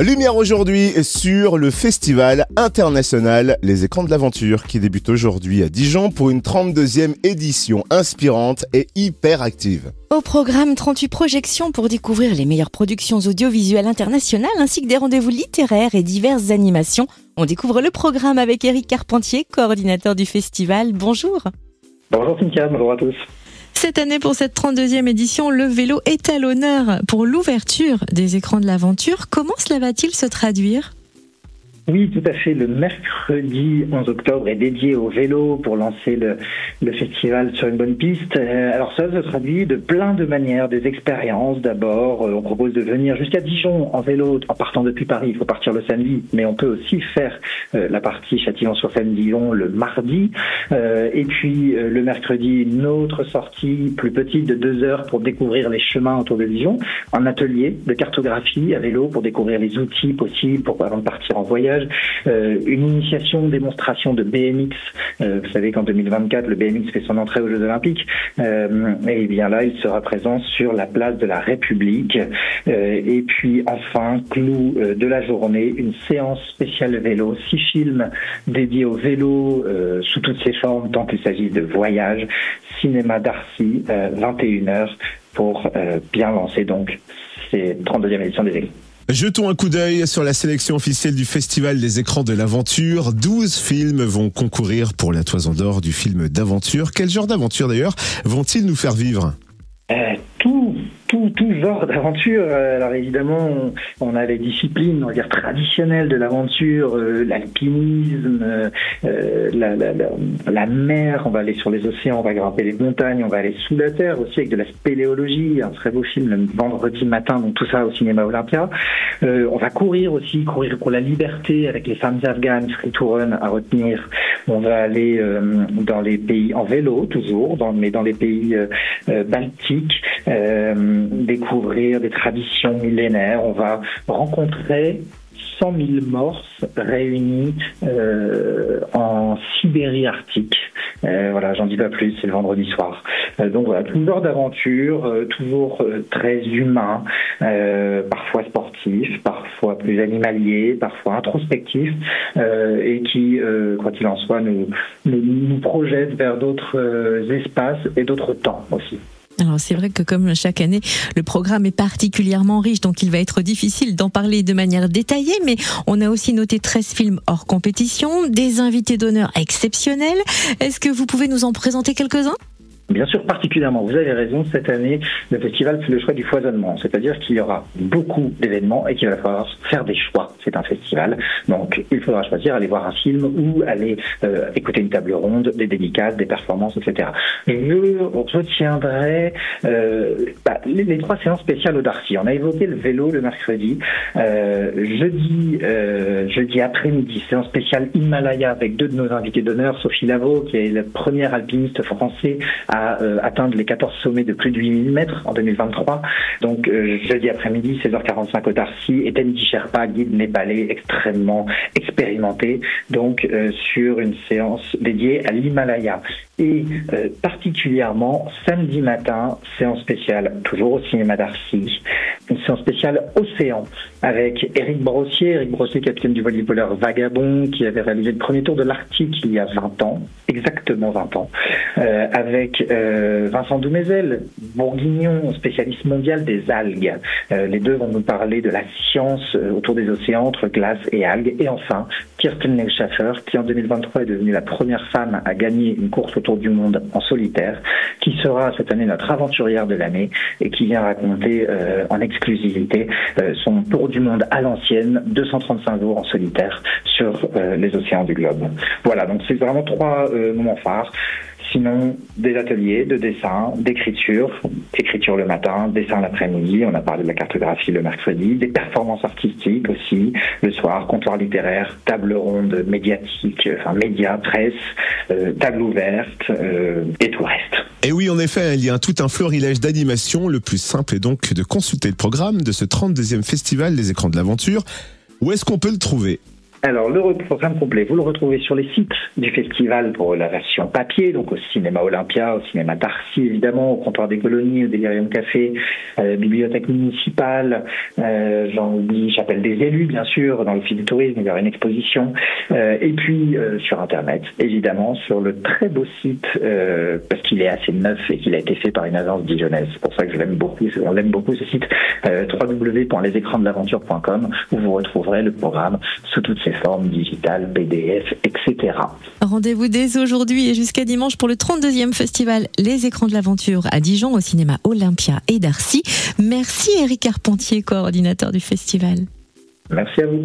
Lumière aujourd'hui sur le festival international Les écrans de l'aventure qui débute aujourd'hui à Dijon pour une 32e édition inspirante et hyper active. Au programme 38 projections pour découvrir les meilleures productions audiovisuelles internationales ainsi que des rendez-vous littéraires et diverses animations. On découvre le programme avec Eric Carpentier, coordinateur du festival. Bonjour. Bonjour Cynthia, bonjour à tous. Cette année, pour cette 32e édition, le vélo est à l'honneur pour l'ouverture des écrans de l'aventure. Comment cela va-t-il se traduire? Oui, tout à fait. Le mercredi 11 octobre est dédié au vélo pour lancer le, festival sur une bonne piste. Euh, alors ça se traduit de plein de manières, des expériences d'abord. Euh, on propose de venir jusqu'à Dijon en vélo en partant depuis Paris. Il faut partir le samedi, mais on peut aussi faire euh, la partie Châtillon-sur-Seine-Dijon le mardi. et puis le mercredi, une autre sortie plus petite de deux heures pour découvrir les chemins autour de Dijon. Un atelier de cartographie à vélo pour découvrir les outils possibles pour avant de partir en voyage euh, une initiation, démonstration de BMX. Euh, vous savez qu'en 2024, le BMX fait son entrée aux Jeux Olympiques. Euh, et bien là, il sera présent sur la place de la République. et puis enfin, clou de la journée, une séance spéciale vélo, six films dédiés au vélo sous toutes ses formes, tant qu'il s'agit de voyage, cinéma d'Arcy, 21h pour bien lancer donc ces 32e éditions des écrits. Jetons un coup d'œil sur la sélection officielle du Festival des écrans de l'aventure. 12 films vont concourir pour la toison d'or du film d'aventure. Quel genre d'aventure d'ailleurs vont-ils nous faire vivre? Euh, Tout tout, tout genre d'aventure. Euh, alors évidemment, on, a les disciplines, on va dire traditionnelles de l'aventure, euh, l'alpinisme, euh, la, la, la, la, mer. On va aller sur les océans, on va grimper les montagnes, on va aller sous la terre aussi avec de la spéléologie, un très beau film le vendredi matin. Donc tout ça au cinéma Olympia. on va courir aussi, courir pour la liberté avec les femmes afghanes, free to run à retenir. On va aller dans les pays en vélo toujours, mais dans les pays baltiques découvrir des traditions millénaires. On va rencontrer 100 000 morses réunis euh, en Sibérie arctique. Euh, voilà, j'en dis pas plus, c'est le vendredi soir. Euh, donc voilà, toujours d'aventure, toujours très humain, parfois sportif, parfois plus animalier, parfois introspectif, et qui, quoi qu'il en soit, nous, nous, nous projette vers d'autres espaces et d'autres temps aussi. C'est vrai que comme chaque année, le programme est particulièrement riche, donc il va être difficile d'en parler de manière détaillée, mais on a aussi noté 13 films hors compétition, des invités d'honneur exceptionnels. Est-ce que vous pouvez nous en présenter quelques-uns? Bien sûr, particulièrement, vous avez raison, cette année, le festival fait le choix du foisonnement, c'est-à-dire qu'il y aura beaucoup d'événements et qu'il va falloir faire des choix. C'est un festival, donc il faudra choisir, aller voir un film ou aller euh, écouter une table ronde, des dédicaces, des performances, etc. Je retiendrai euh, bah, les, trois séances spéciales au Darcy. On a évoqué le vélo le mercredi, euh, jeudi, jeudi après-midi, séance spéciale Himalaya avec deux de nos invités d'honneur, Sophie Lavaux, qui est le premier alpiniste français à euh, atteindre les 14 sommets de plus de 8000 mètres en 2023. Donc euh, jeudi après-midi, 16h45 au Darcy, et Tenji Sherpa, guide népalais extrêmement expérimenté, donc euh, sur une séance dédiée à l'Himalaya. Et particulièrement samedi matin, séance spéciale, toujours au cinéma d'Arcy, une séance spéciale Océan avec Eric Brossier, Eric Brossier, capitaine du volleyballeur Vagabond, qui avait réalisé le premier tour de l'Arctique il y a 20 ans, exactement 20 ans, euh, avec euh, Vincent Doumézel, bourguignon, spécialiste mondial des algues. Euh, les deux vont nous parler de la science autour des océans, entre glace et algues. Et enfin, Kirsten Neuschafer, qui en 2023 est devenue la première femme à gagner une course autour du monde en solitaire, qui sera cette année notre aventurière de l'année et qui vient raconter en exclusivité son tour du monde à l'ancienne, 235 jours en solitaire sur les océans du globe. Voilà, donc c'est vraiment trois euh, moments phares. Sinon, des ateliers de dessin, d'écriture, écriture le matin, dessin l'après-midi, on a parlé de la cartographie le mercredi, des performances artistiques aussi, le soir, comptoir littéraire, table ronde médiatique, enfin médias, presse, euh, table ouverte euh, et tout le reste. Et oui, en effet, il y a tout un florilège d'animation. Le plus simple est donc de consulter le programme de ce 32e festival des écrans de l'aventure. Où est-ce qu'on peut le trouver? Alors, le programme complet, vous le retrouvez sur les sites du festival pour la version papier, donc au cinéma Olympia, au cinéma Darcy, évidemment, au comptoir des colonies, au Delirium Café, euh, bibliothèque municipale, euh, j'en oublie, Chapelle des élus, bien sûr, dans le fil du tourisme, il y aura une exposition, euh, et puis euh, sur Internet, évidemment, sur le très beau site, euh, parce qu'il est assez neuf et qu'il a été fait par une agence dijonnaise. C'est pour ça que je l'aime beaucoup, on l'aime beaucoup ce site, www.lesécransdelaventure.com, où vous retrouverez le programme sous toutes ses formes digitales, PDF, etc. Rendez-vous dès aujourd'hui et jusqu'à dimanche pour le 32e festival Les Écrans de l'Aventure à Dijon au cinéma Olympia et Darcy. Merci Eric Carpentier, coordinateur du festival. Merci à vous.